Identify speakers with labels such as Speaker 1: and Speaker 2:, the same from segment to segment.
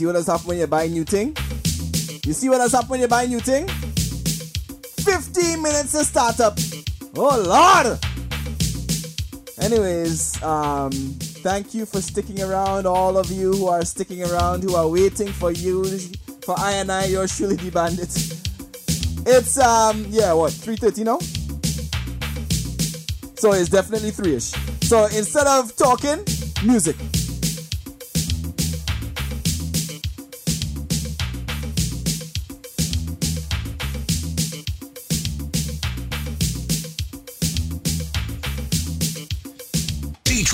Speaker 1: see what has happened when you buy a new thing? You see what has happened when you buy a new thing? 15 minutes to start up. Oh Lord! Anyways, um, thank you for sticking around. All of you who are sticking around, who are waiting for you, for I and I, your surely the bandit. It's um, yeah, what 3:30 now? So it's definitely three-ish. So instead of talking, music.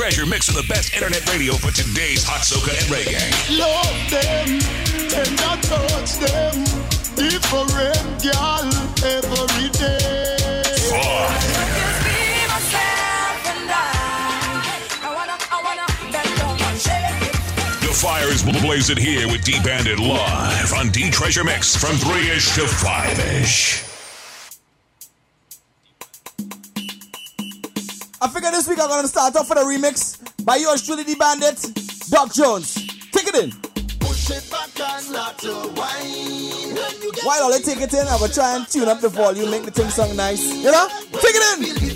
Speaker 2: Treasure mix of the best internet radio for today's hot soca and reggae.
Speaker 3: Love them and I touch them. Different girl every day.
Speaker 2: The fire is blazing here with D Bandit live on D Treasure Mix from 3 ish to 5 ish.
Speaker 1: This week I'm gonna start off with a remix by yours truly, the Bandit, Doc Jones. Take it in.
Speaker 3: Push it back and start to whine.
Speaker 1: While I take it in, I'm gonna try and tune up the volume, make the thing sound nice. You know? Take it in.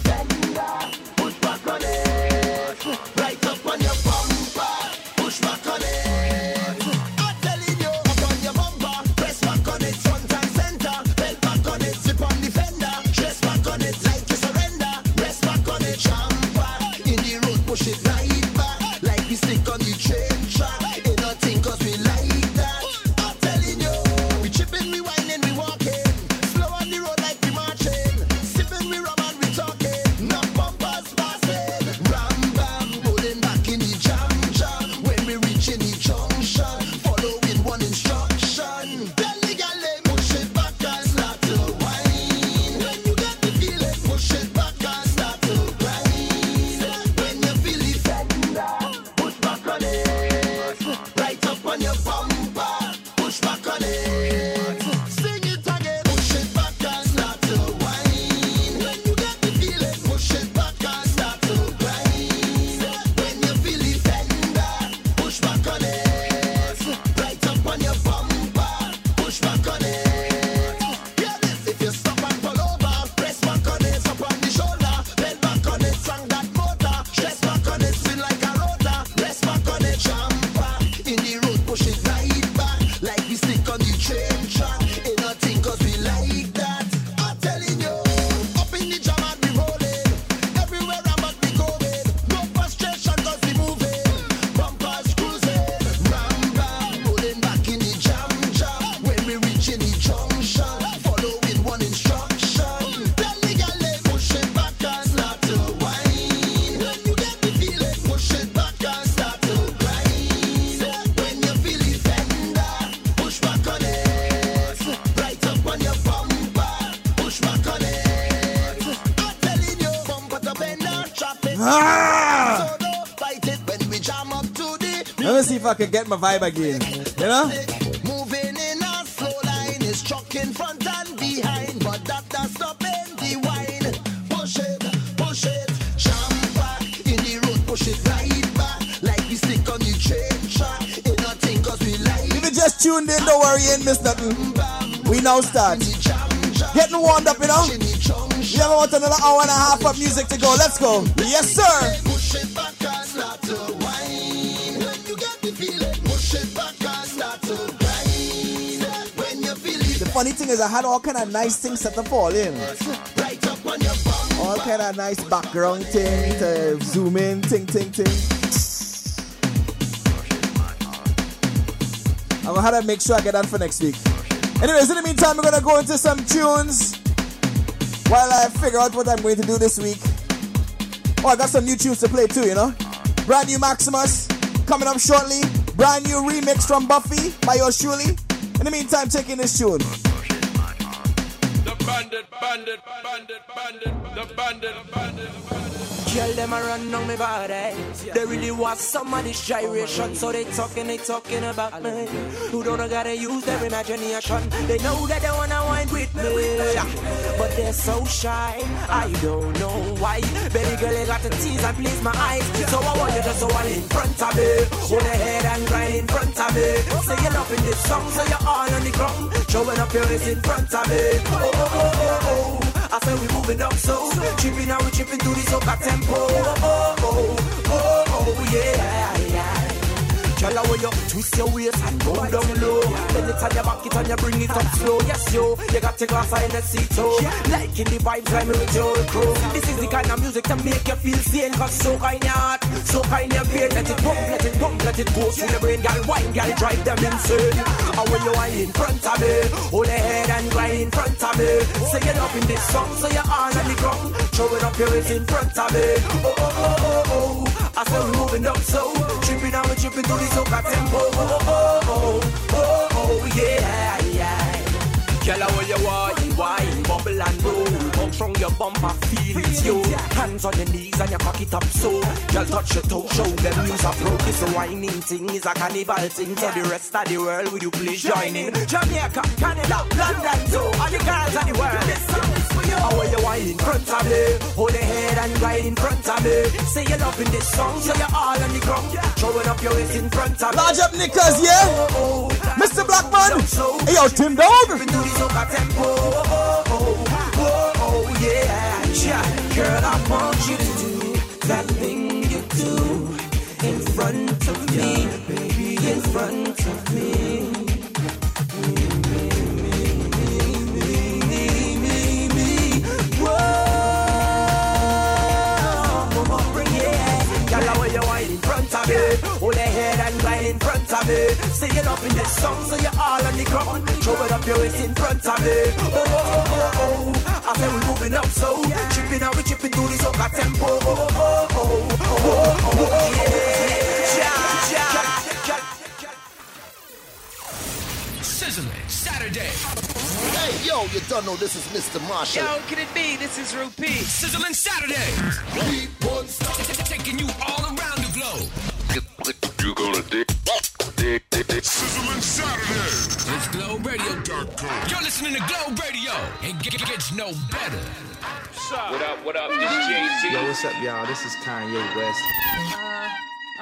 Speaker 1: Can get my vibe again. You know?
Speaker 3: Moving in a slow line is truck in front and behind, but that does stopping the wine. Push it, push it, champa in the road, push it right back like we stick on the train track. Ain't nothing cause we like.
Speaker 1: If you just tuned in, don't worry, ain't miss nothing. We now start. Getting warmed up, you know? We have about another hour and a half of music to go. Let's go. Yes, sir. Funny thing is, I had all kind of nice things set up all in. All kind of nice background thing to zoom in, ting, ting, ting. I'm gonna have to make sure I get that for next week. Anyways, in the meantime, we're gonna go into some tunes while I figure out what I'm going to do this week. Oh, I got some new tunes to play too, you know? Brand new Maximus coming up shortly. Brand new remix from Buffy by yours truly. In the meantime, taking this tune.
Speaker 4: Bandit, bandit, bandit, bandit, the bandit, bandit. Girl, them a run on me body. Eh? They really want some of this gyration, so they talking, they talking about me. Who don't know gotta use their imagination. They know that they wanna wind with me, but they're so shy. I don't know why. Baby girl, you got to tease and please my eyes. So I want you to so one in front of me, hold your head and grind in front of me. Say you're up in this song, so you're all on the ground, showing up your waist in front of me. Oh oh oh oh oh. I say we moving up so Chipping now we chipping through the soca tempo. Oh oh oh oh oh yeah yeah Girl, how you twist your waist and go down low. Then you turn your back it and you bring it up slow. Yes yo, you got your glass of Hennessy too Liking the vibes me with your crew. This is the kind of music to make you feel sane Cause so kind your heart, so kind your brain Let it pump, let it pump, let it go. Through your brain Girl, wine, girl, drive them insane. And when you wine in front of me. Hold your head and grind in front of me. Say it up in this song so you're on the ground. Throwing up your waist in front of me. Oh, oh, oh, oh, oh I we moving up so Tripping and we tripping through the soca tempo. Oh, oh, oh, oh, oh, yeah, yeah. Girl, how you wine, wine, bubble and roll. Come from your bumper, feel it, yo. Hands on your knees and you cock it up so. Girl, touch your toe, show them use a pro. This whining thing is a carnival thing. So the rest of the world, will you please join in? Jamaica, Canada, London, too All the girls of the world This song is you How wine in front of me Hold your head and ride in front of me Say you love in this song, so you're all on the ground Throwing up your waist in front of me
Speaker 5: Large up Nickers, yeah?
Speaker 4: Oh, oh, oh.
Speaker 5: Mr. Blackman.
Speaker 4: so
Speaker 5: Hey, yo, Tim Dog.
Speaker 4: Moving through the soca tempo. Oh, oh, oh, oh, oh, yeah. yeah. Girl, I want you to do that thing you do me. Say it up in this song, so you're all on the ground. Throw it up your waist in front of me. Oh, oh, oh, oh. oh. I say we moving up so. Chipping out, we chipping through this soca tempo. Oh, oh, oh, oh, oh, oh, oh yeah. Ja, ja, ja.
Speaker 6: Sizzling Saturday.
Speaker 1: Hey, yo, you don't know this is Mr. Marshall.
Speaker 3: Yo, can it be? This is Rupee.
Speaker 6: Sizzling Saturday. Taking you all around the globe.
Speaker 7: You gonna dig.
Speaker 2: Sizzling Saturday.
Speaker 6: It's Globe Radio. You're listening to Globe Radio. It g- g- gets no better.
Speaker 8: What up, what up, this JC.
Speaker 9: Yo, what's up, y'all? This is Kanye West.
Speaker 3: Uh,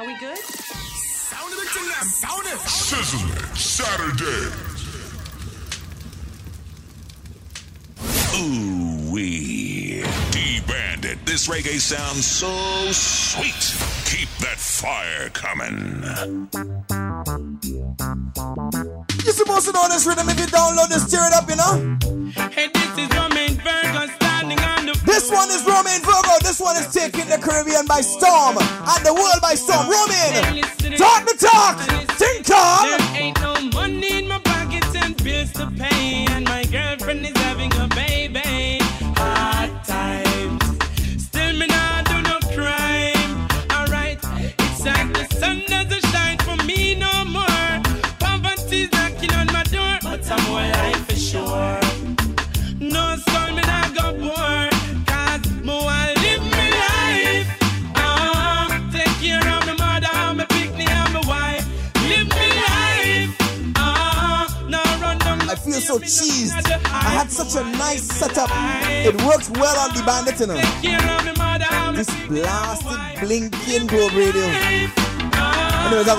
Speaker 3: are we good?
Speaker 6: Sound of it, sound it.
Speaker 2: Sizzling Saturday. Ooh wee. D Bandit. This reggae sounds so sweet. Keep that fire coming.
Speaker 5: You're supposed to know this rhythm if you download this, tear it up, you know?
Speaker 10: Hey, this is Romain Virgo standing on the
Speaker 5: This one is Romain Virgo. This one is taking the Caribbean by storm and the world by storm. Romain, talk the talk. Think calm.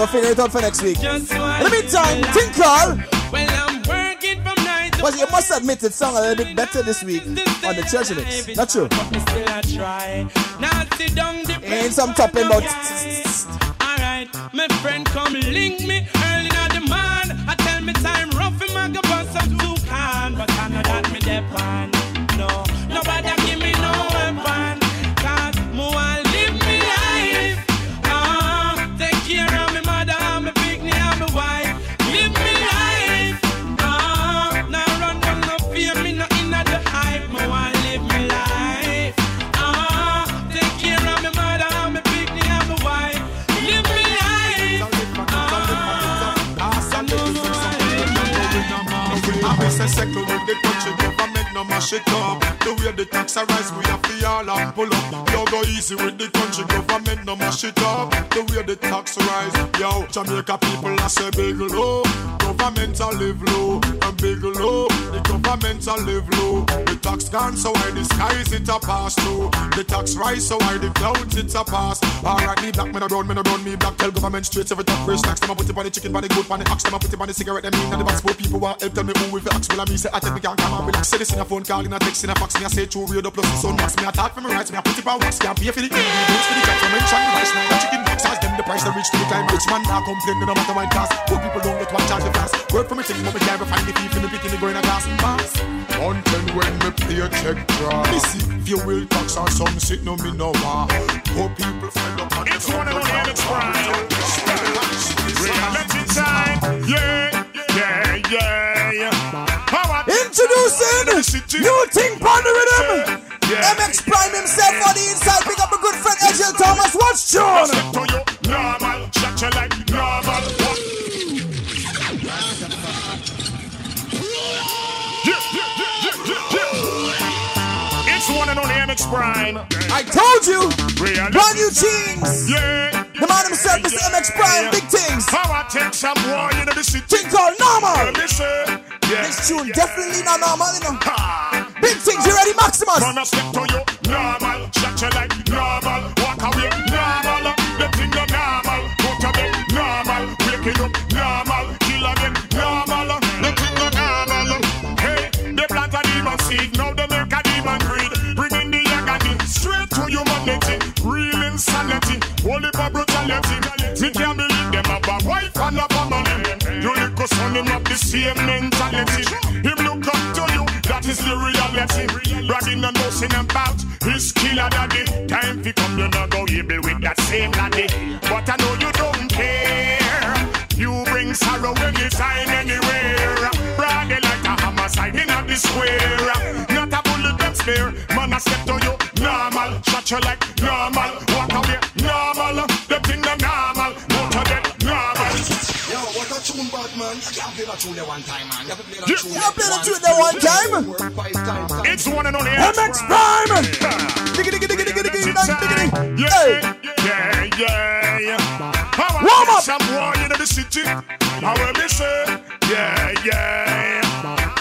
Speaker 5: Figure it out for next week. In the meantime, Tinkle.
Speaker 10: Well, I'm working from night to
Speaker 5: But you must admit it sung a little bit better this week on the church mix. Not true.
Speaker 10: me still I try. Now sit down the
Speaker 5: Ain't some topping about.
Speaker 10: Alright, my friend come link me I
Speaker 11: second when they touch it, government no mash it up. The way the tax arise, we have to all up. pull up. Yo, go easy with the country government, no mash it up. The way the tax rise, yo, Jamaica people, I say big low. Government a live low, and big low. The government a live low. The tax gone, so why the skies it a pass through. The tax rise, so why the clouds it a pass. Alright, me black, me no brown, me no brown, me black. Tell government straight every top tax. Them a put it on the chicken, on the goat, on the ox. Them a put it on the cigarette, them in and the box. Poor people want help, tell me who with the axe. Well, I me say I take me can't come and relax. Say this in a phone call, in a text, in a fax. Me I say true radio plus the sun max. Me I talk for me rights, me I put it on wax. Can't pay for the ingredients for the tax. I mention the rice, now the chicken box. Ask them the price, they reach to the time. Rich man now complain, no matter what cost. Poor people don't get one charge the fast. Work for me, thing, but me can't find the thief in the picking, the going a pass. Until when me pay a check draw. If you will tax or some shit, no me no. Poor people find up on
Speaker 12: It's one and only MX Prime. Reality time. Yeah, yeah, yeah, yeah.
Speaker 5: Introducing new thing on the rhythm.
Speaker 12: Yeah.
Speaker 5: MX Prime himself on the inside. Pick up a good friend, Angel Thomas. Watch John.
Speaker 12: One and only MX Prime.
Speaker 5: I told you. Brand new things.
Speaker 12: Yeah.
Speaker 5: The man himself, Mr. MX Prime. Big things.
Speaker 12: How I take some more into the city.
Speaker 5: Thing called normal.
Speaker 12: Yeah.
Speaker 5: This tune definitely not normal, you know. Big things, you ready, Maximus?
Speaker 12: Gonna step to you normal, shut you like normal, brutality. Me can't believe them have a wife and a family. You little son, him have the same mentality. Him look up to you, that is the reality. Bragging and boasting about his killer daddy. Time fi come, you not go able with that same laddie. But I know you don't care. You bring sorrow anytime, anywhere. Bragging like a hammer signing at the square. Not a bullet them spare. Man, I step to you normal, shut you like normal.
Speaker 1: Man. You can't play that tune there one time, man. You have to play that tune.
Speaker 5: You play the tune there one time.
Speaker 1: Work five times. time.
Speaker 12: It's one and only
Speaker 5: MX Prime. Diggy, diggy, diggy, diggy, diggy, diggy, diggy. Hey.
Speaker 12: Yeah, yeah, yeah. How
Speaker 5: Warm up.
Speaker 12: Some war in the city. How will they say? Yeah, yeah.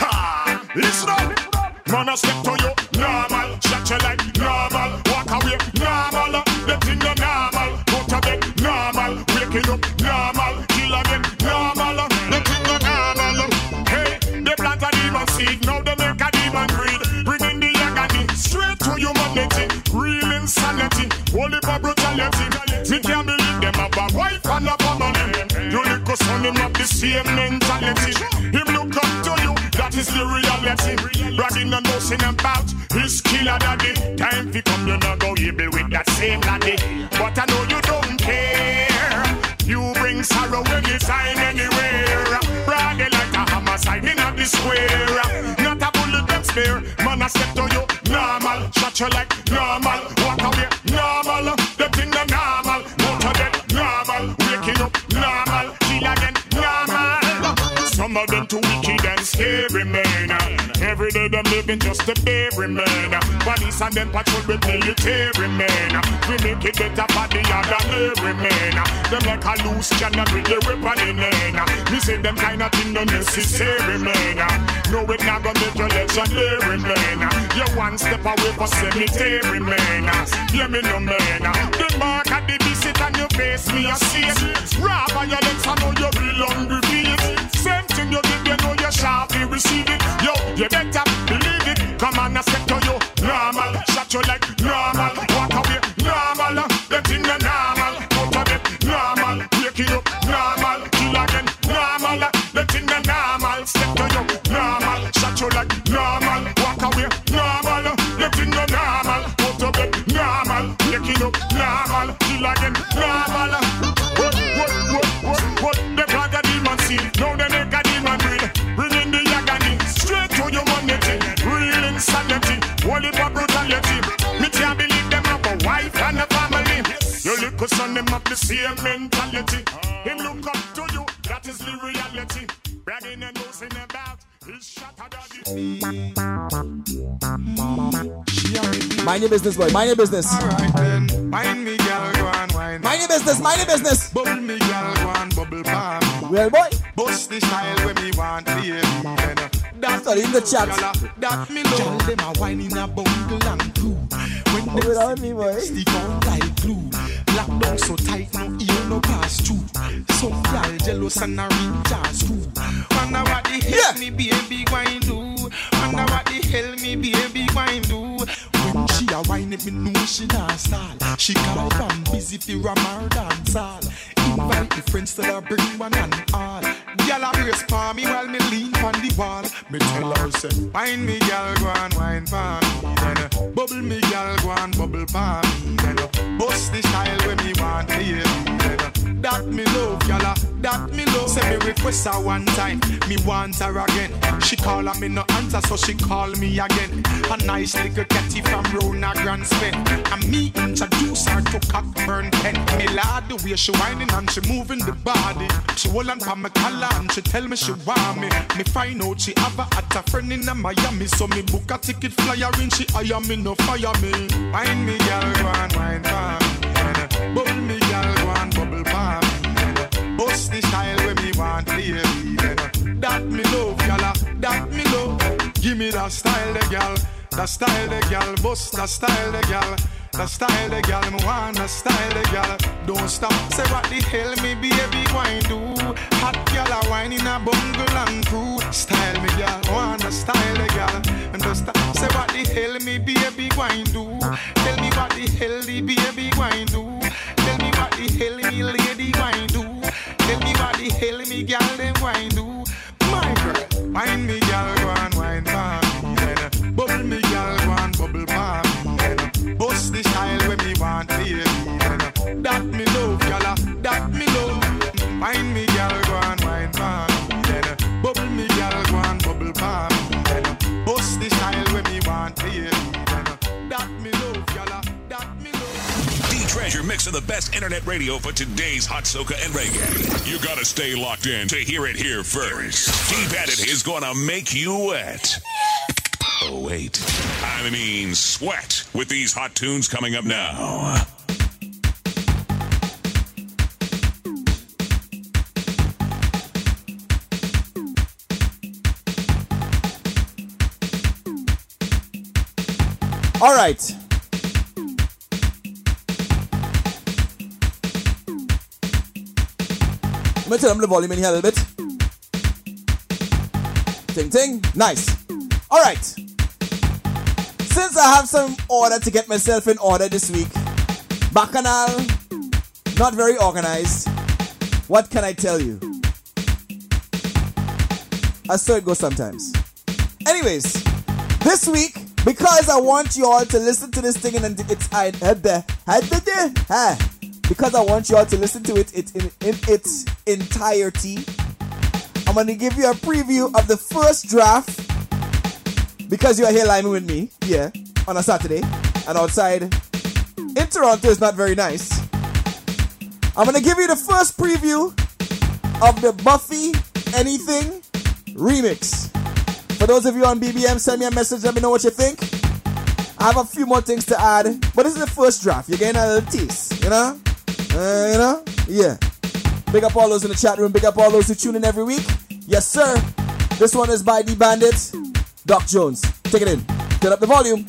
Speaker 12: Ha. Listen up. Man, I step to you. Normal. Shut You son, him have the same mentality. Him look up to you, that is the reality. Bragging and boasting about his killer daddy. Time fi come, you not go able with that same laddie. But I know you don't care. You bring sorrow anytime, anywhere. Bragging like a hammer signing at the square. Not a bullet them spare. Man, I step to you normal, shut you like normal. Every day them living just a bury, man. Police and them patrol with military, man. We make it better for the other every man. Them like a loose cannon with the weapon in hand. Me say them kind of thing no necessary, man. No, it not gonna make you legendary, man. You one step away for cemetery, man. Hear me no, man. The mark of the visit on your face, me a see it. Raw violence, I know you belong with it. Same thing you did, you know you be receive it. Yo, you better believe it. Come on, I step to you. Normal, shut you like normal. Same mentality. Him look up to you. That is the reality. Bragging and boasting about his shattered daddy.
Speaker 5: Mind your business, boy. Mind your business.
Speaker 11: Alright then, mind me, girl, go and wine.
Speaker 5: Mind your business. Mind your business.
Speaker 11: Bubble me, girl, go and bubble palm.
Speaker 5: Well, boy.
Speaker 11: Bust the style when me want, baby. Then, uh, That's
Speaker 5: Sorry, in the chat.
Speaker 11: Uh, that me love. Girl, them a wine in a bungle and crew. When
Speaker 5: Hold
Speaker 11: them
Speaker 5: it on me, boy.
Speaker 11: stick on like glue. Lock down so tight, no ear no pass through. Some gal jealous and a reach a screw. Wonder what the hell
Speaker 5: Yeah.
Speaker 11: me baby going do. Wonder what the hell me baby going do. She a wine it, me know she not stall. She call from busy fi ram her dance. Invite the friends to her bring one and all. Gyal a brace for me while me lean on the wall. Me tell her say, wine me gyal go and wine for me. Then bubble me gyal go and bubble for me. Then bust the style when me want baby. Then uh, that me love gyal a that me love. Say me request her one time, me want her again. She call her me no answer, so she call me again. A nice little catty from round a grand spin. And me introduce her to Cockburn Pen. Me lad the way she whining and she moving the body. She hold on pa my collar and she tell me she want me. Me find out she have a at a friend in Miami, so me book a ticket flyer in she hire me no fire me. Wine me girl, go and wine for me. Me that style, the gal. That style, the gal. Bust that style, the gal. That style, the gal. Me want that style, the gal. Don't stop. Say what the hell me baby going do? Hot gal a wine in a bungle and crew. Style me gal. Want that style, the gal. And just. Say what the hell me baby going do? Tell me what the hell the baby going do? Tell me what the hell me lady going do? Tell me what the hell me gal them going do? My girl, wine me gal
Speaker 2: Treasure mixing the best internet radio for today's hot soca and reggae. You gotta stay locked in to hear it here first. D Bandit is gonna make you wet. Oh, wait. I mean, sweat with these hot tunes coming up now.
Speaker 5: All right. Let me turn up the volume in here a little bit. Ting ting. Nice. All right. Since I have some order to get myself in order this week, Bacchanal, not very organized. What can I tell you? I saw it go sometimes. Anyways, this week, because I want you all to listen to this thing and it's I had the had the ha because I want you all to listen to it, it in, in its entirety. I'm gonna give you a preview of the first draft because you are here liming with me, yeah, on a Saturday and outside in Toronto is not very nice. I'm gonna give you the first preview of the Buffy Anything remix. For those of you on BBM, send me a message. Let me know what you think. I have a few more things to add, but this is the first draft. You're getting a little tease, you know? Uh, you know? Yeah. Big up all those in the chat room. Big up all those who tune in every week. Yes, sir. This one is by the Bandit, Doc Jones. Take it in. Turn up the volume.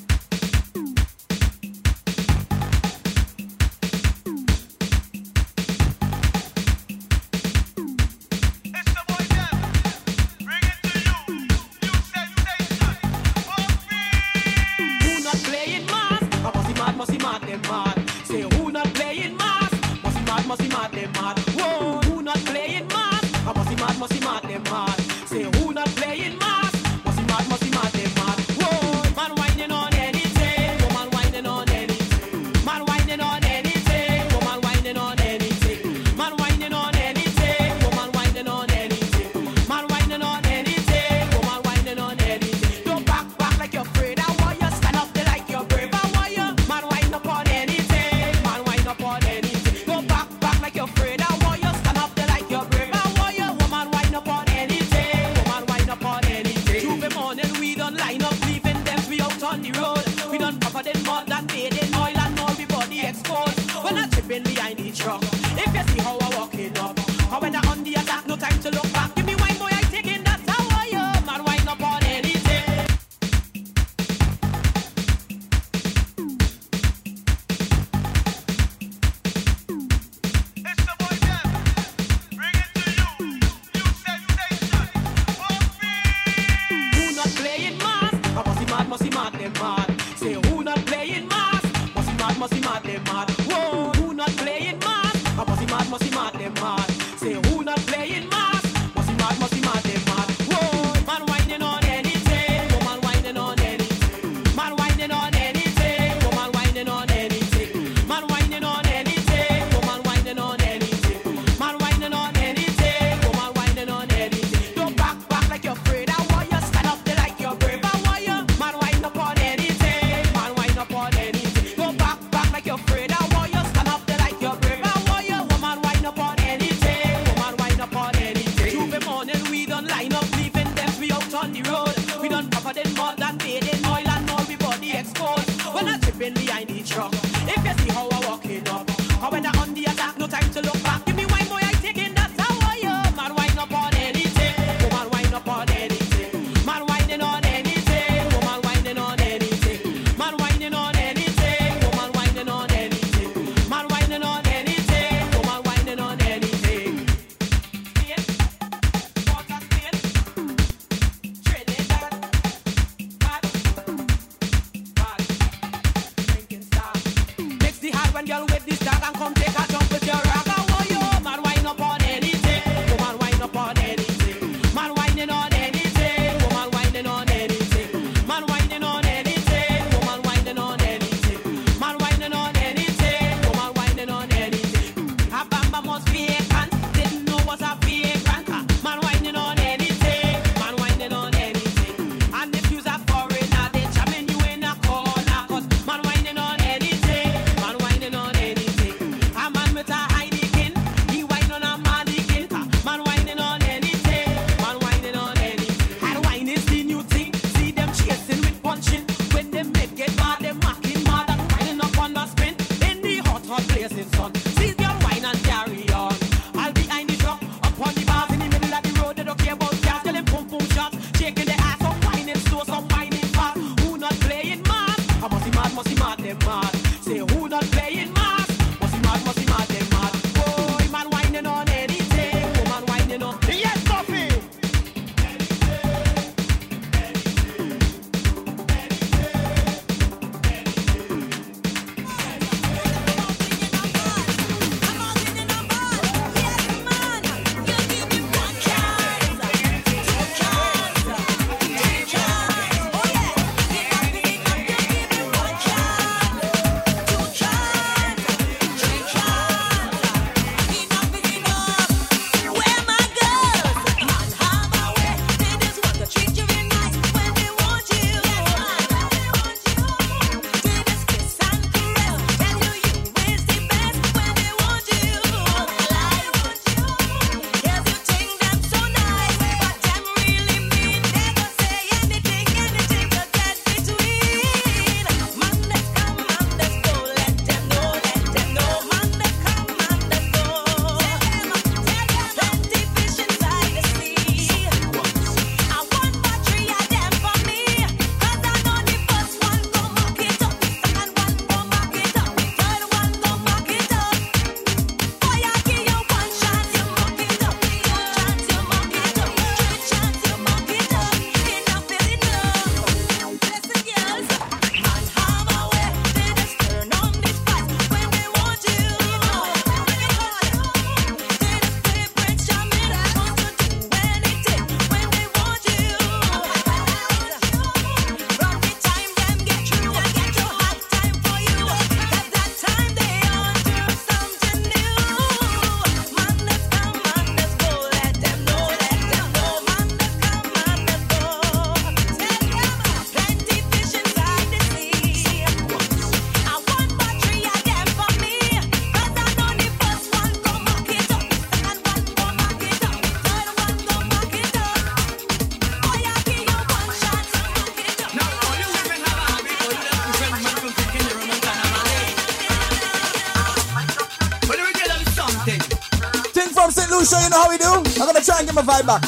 Speaker 5: can't get
Speaker 13: my vibe back.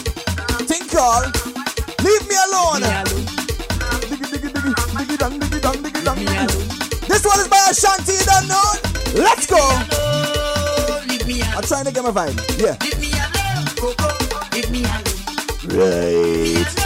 Speaker 13: Think call. Leave me alone. This one is by Ashanti, you don't know. Let's go. I'm trying to get my vibe. Yeah. Right.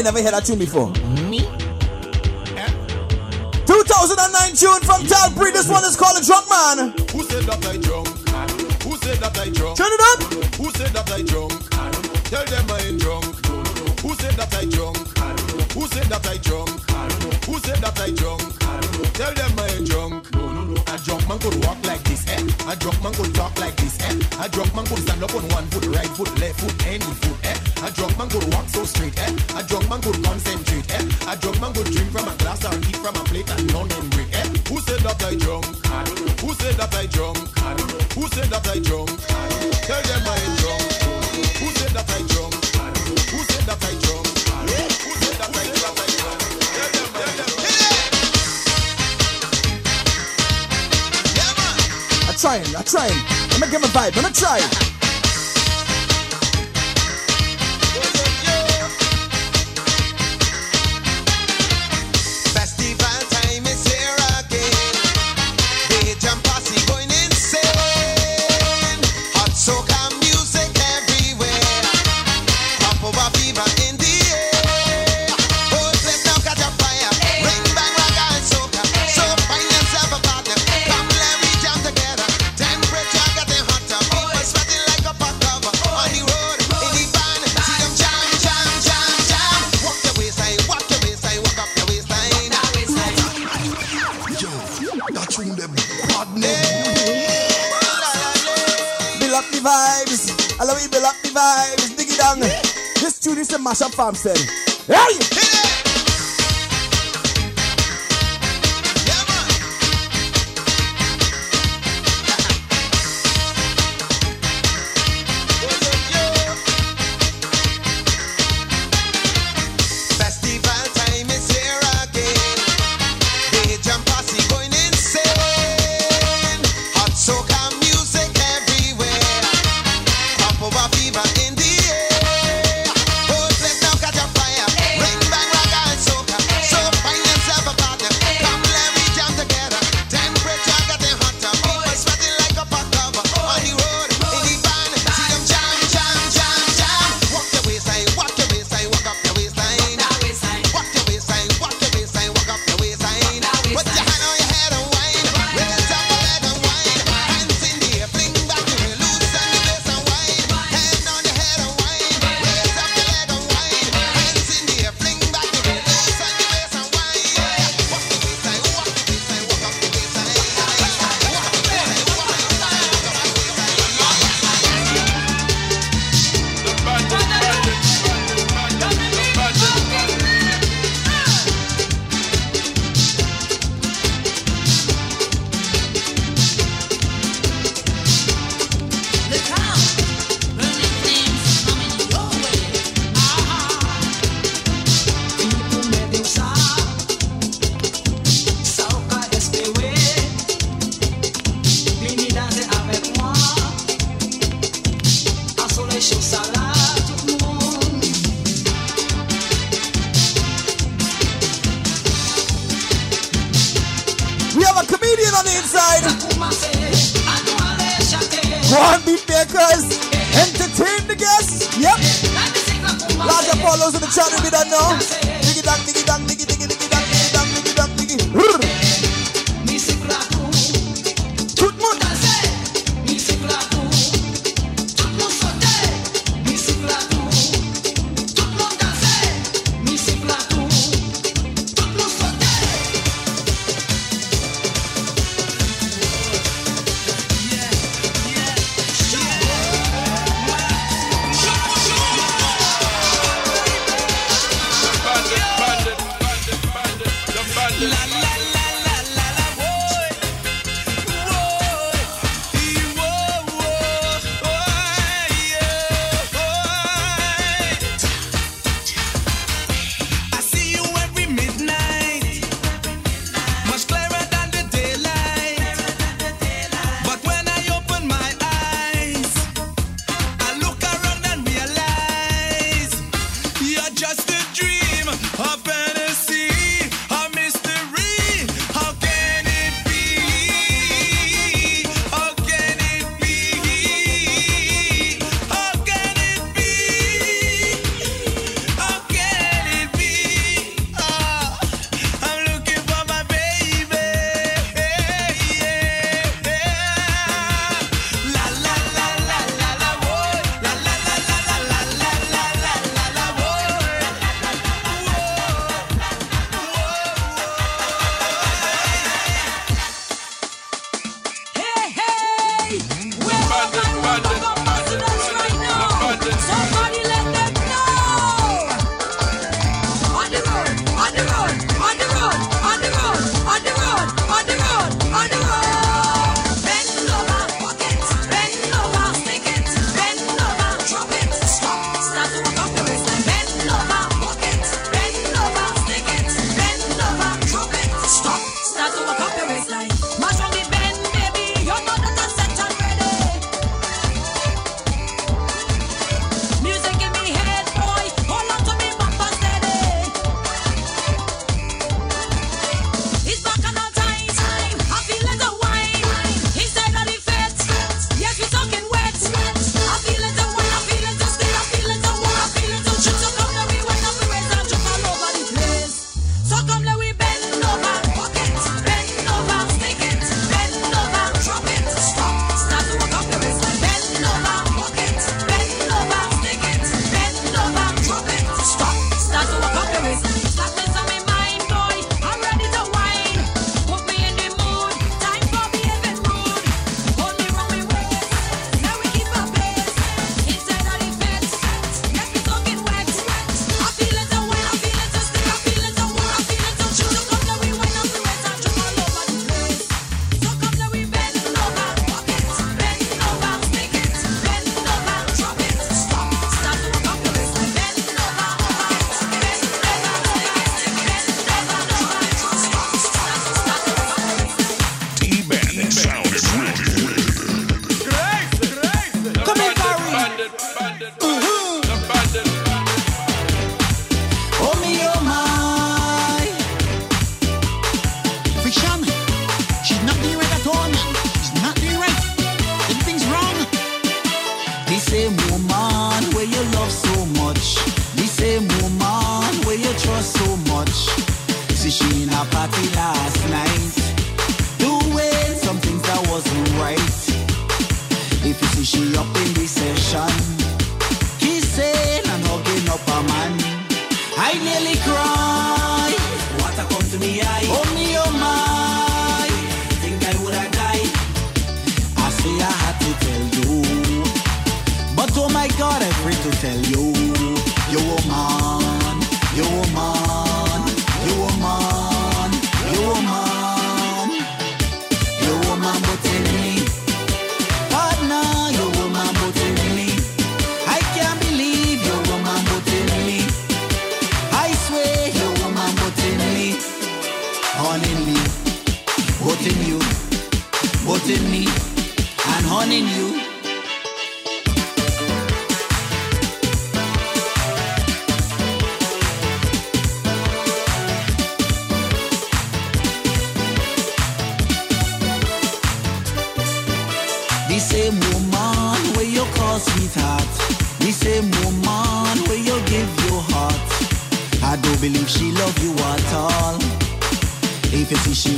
Speaker 14: ain't never heard that tune before.
Speaker 15: Me? Yeah.
Speaker 14: 2009 tune from Tal This one is called a Drunk Man.
Speaker 11: could talk like this, eh? A drunk man could stand up on one foot, right foot, left foot, any foot, eh? A drunk man could walk so straight, eh? A drunk man could concentrate, eh? A drunk man could drink from a glass or eat from a plate and none and break, eh? Who said that I drunk? I. Who said that I drunk? I. Who said that I drunk? I. Tell them I ain't drunk. Who said that I drunk? I. Who said that I drunk? I. Who said that I drunk?
Speaker 14: trying, I'm trying. Let me give my vibe, let me try. farm said. Hey!
Speaker 16: hey!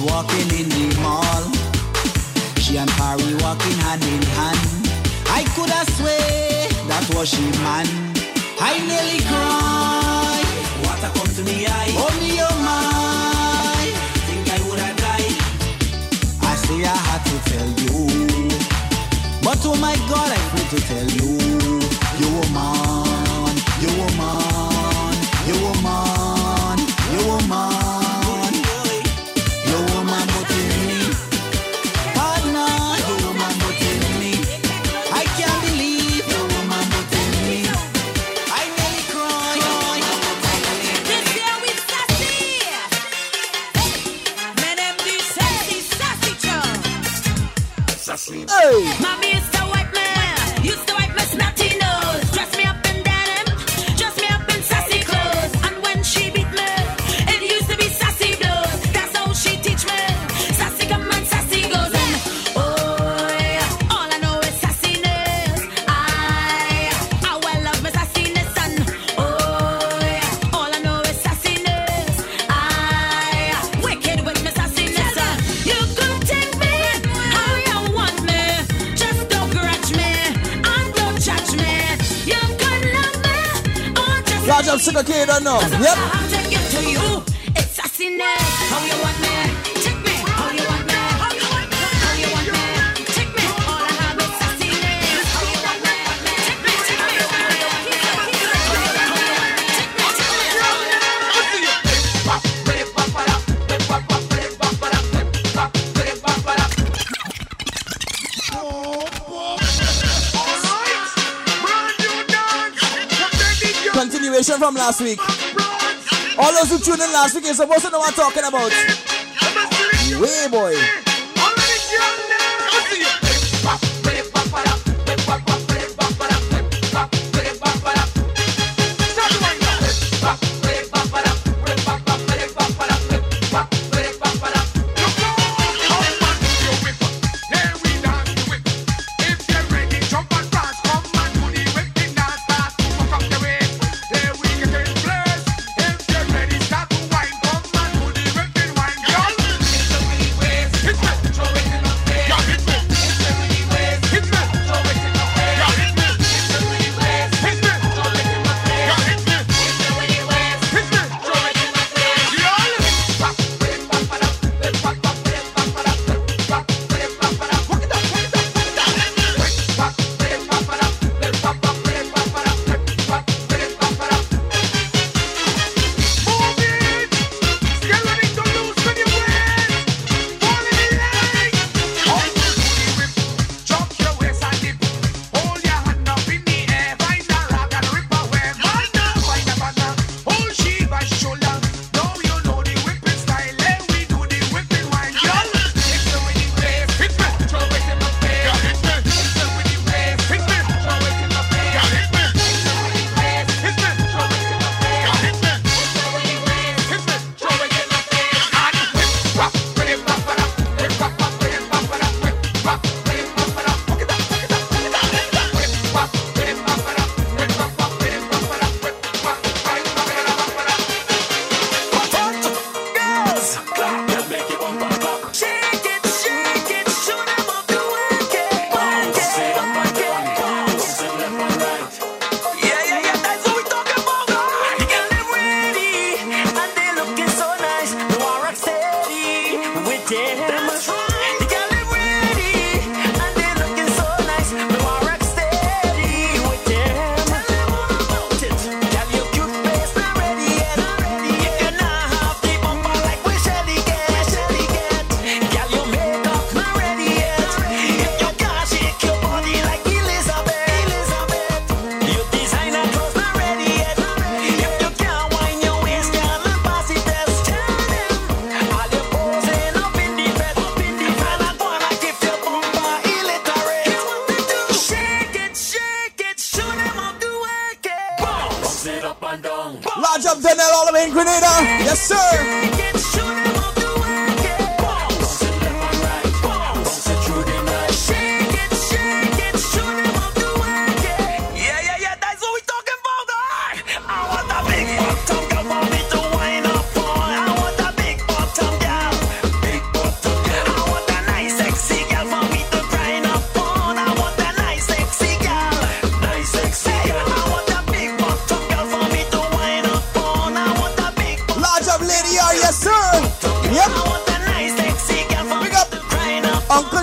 Speaker 16: walking in the mall. She and Harry walking hand in hand. I could have swear that was she man. I nearly cried. Water come to me eye. Only your mind. Think I would have died. I say I had to tell you. But oh my God, I need to tell you. I
Speaker 17: or
Speaker 5: not? Yep. from last week. All those who tuned in last week, you're supposed to know what I'm talking about. Way boy.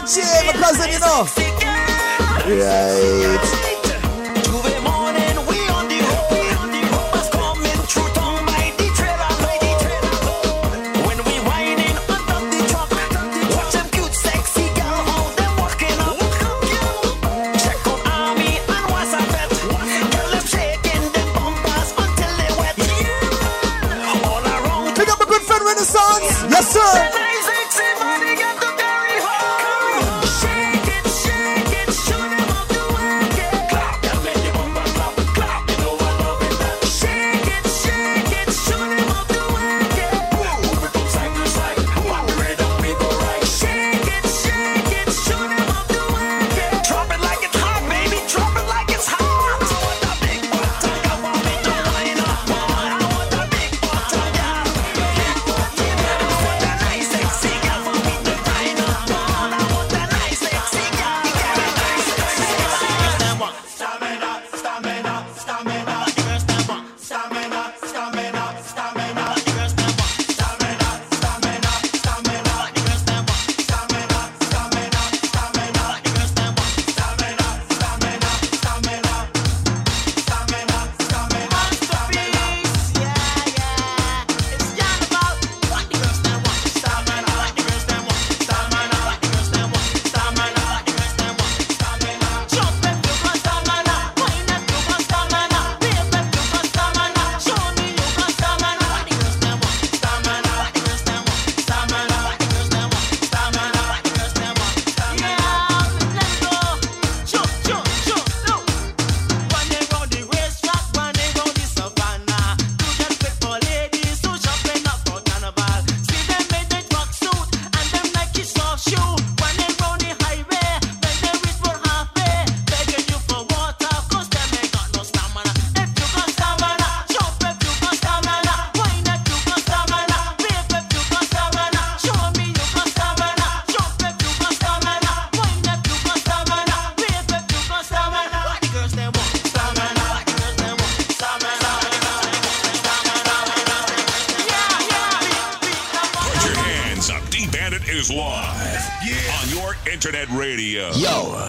Speaker 4: Jay, my cousin, you know. Right.